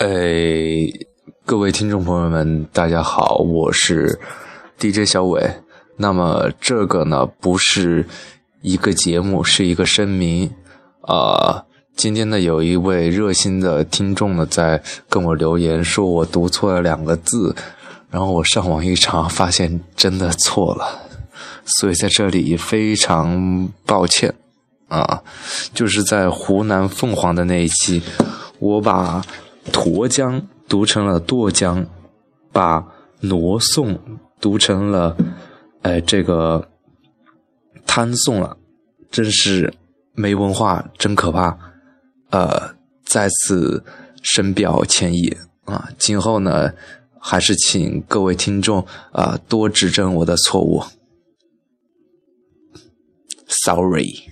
哎，各位听众朋友们，大家好，我是 DJ 小伟。那么这个呢，不是一个节目，是一个声明。啊，今天呢，有一位热心的听众呢，在跟我留言说我读错了两个字，然后我上网一查，发现真的错了，所以在这里非常抱歉啊，就是在湖南凤凰的那一期，我把。沱江读成了沱江，把挪送读成了，哎，这个摊送了，真是没文化，真可怕。呃，再次深表歉意啊！今后呢，还是请各位听众啊多指正我的错误。Sorry。